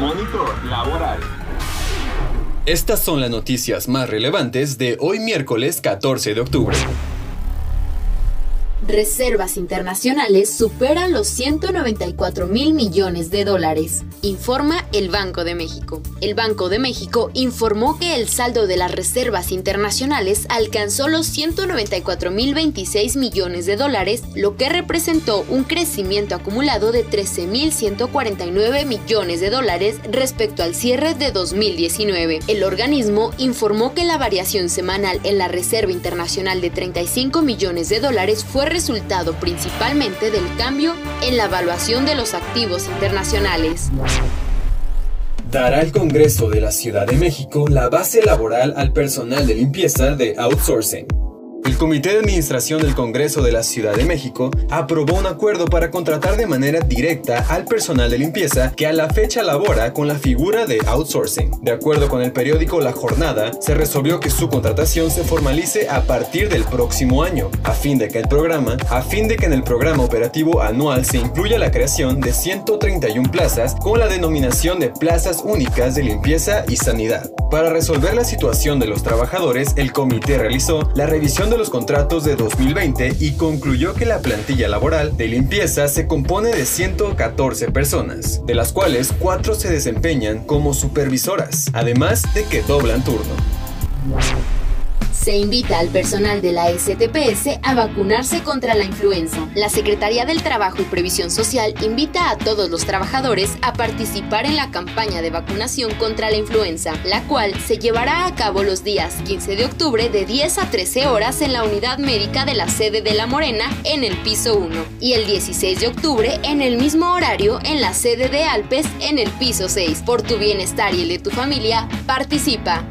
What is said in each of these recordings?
Monitor Laboral. Estas son las noticias más relevantes de hoy miércoles 14 de octubre reservas internacionales superan los 194 mil millones de dólares, informa el Banco de México. El Banco de México informó que el saldo de las reservas internacionales alcanzó los 194 mil 26 millones de dólares, lo que representó un crecimiento acumulado de 13 mil 149 millones de dólares respecto al cierre de 2019. El organismo informó que la variación semanal en la Reserva Internacional de 35 millones de dólares fue resultado principalmente del cambio en la evaluación de los activos internacionales. Dará el Congreso de la Ciudad de México la base laboral al personal de limpieza de outsourcing. El Comité de Administración del Congreso de la Ciudad de México aprobó un acuerdo para contratar de manera directa al personal de limpieza que a la fecha labora con la figura de outsourcing. De acuerdo con el periódico La Jornada, se resolvió que su contratación se formalice a partir del próximo año, a fin de que el programa, a fin de que en el programa operativo anual se incluya la creación de 131 plazas con la denominación de plazas únicas de limpieza y sanidad. Para resolver la situación de los trabajadores, el comité realizó la revisión de los contratos de 2020 y concluyó que la plantilla laboral de limpieza se compone de 114 personas, de las cuales 4 se desempeñan como supervisoras, además de que doblan turno. Se invita al personal de la STPS a vacunarse contra la influenza. La Secretaría del Trabajo y Previsión Social invita a todos los trabajadores a participar en la campaña de vacunación contra la influenza, la cual se llevará a cabo los días 15 de octubre de 10 a 13 horas en la unidad médica de la sede de La Morena en el piso 1 y el 16 de octubre en el mismo horario en la sede de Alpes en el piso 6. Por tu bienestar y el de tu familia, participa.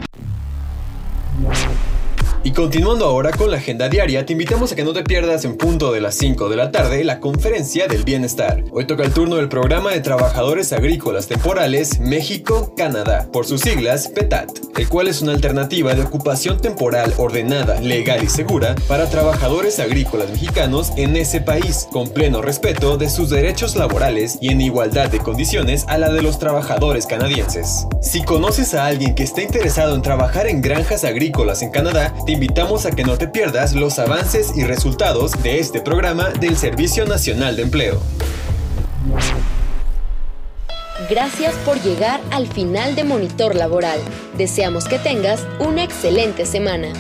Y continuando ahora con la agenda diaria, te invitamos a que no te pierdas en punto de las 5 de la tarde la conferencia del bienestar. Hoy toca el turno del programa de trabajadores agrícolas temporales México-Canadá, por sus siglas PETAT, el cual es una alternativa de ocupación temporal ordenada, legal y segura para trabajadores agrícolas mexicanos en ese país, con pleno respeto de sus derechos laborales y en igualdad de condiciones a la de los trabajadores canadienses. Si conoces a alguien que esté interesado en trabajar en granjas agrícolas en Canadá, te invitamos a que no te pierdas los avances y resultados de este programa del Servicio Nacional de Empleo. Gracias por llegar al final de Monitor Laboral. Deseamos que tengas una excelente semana.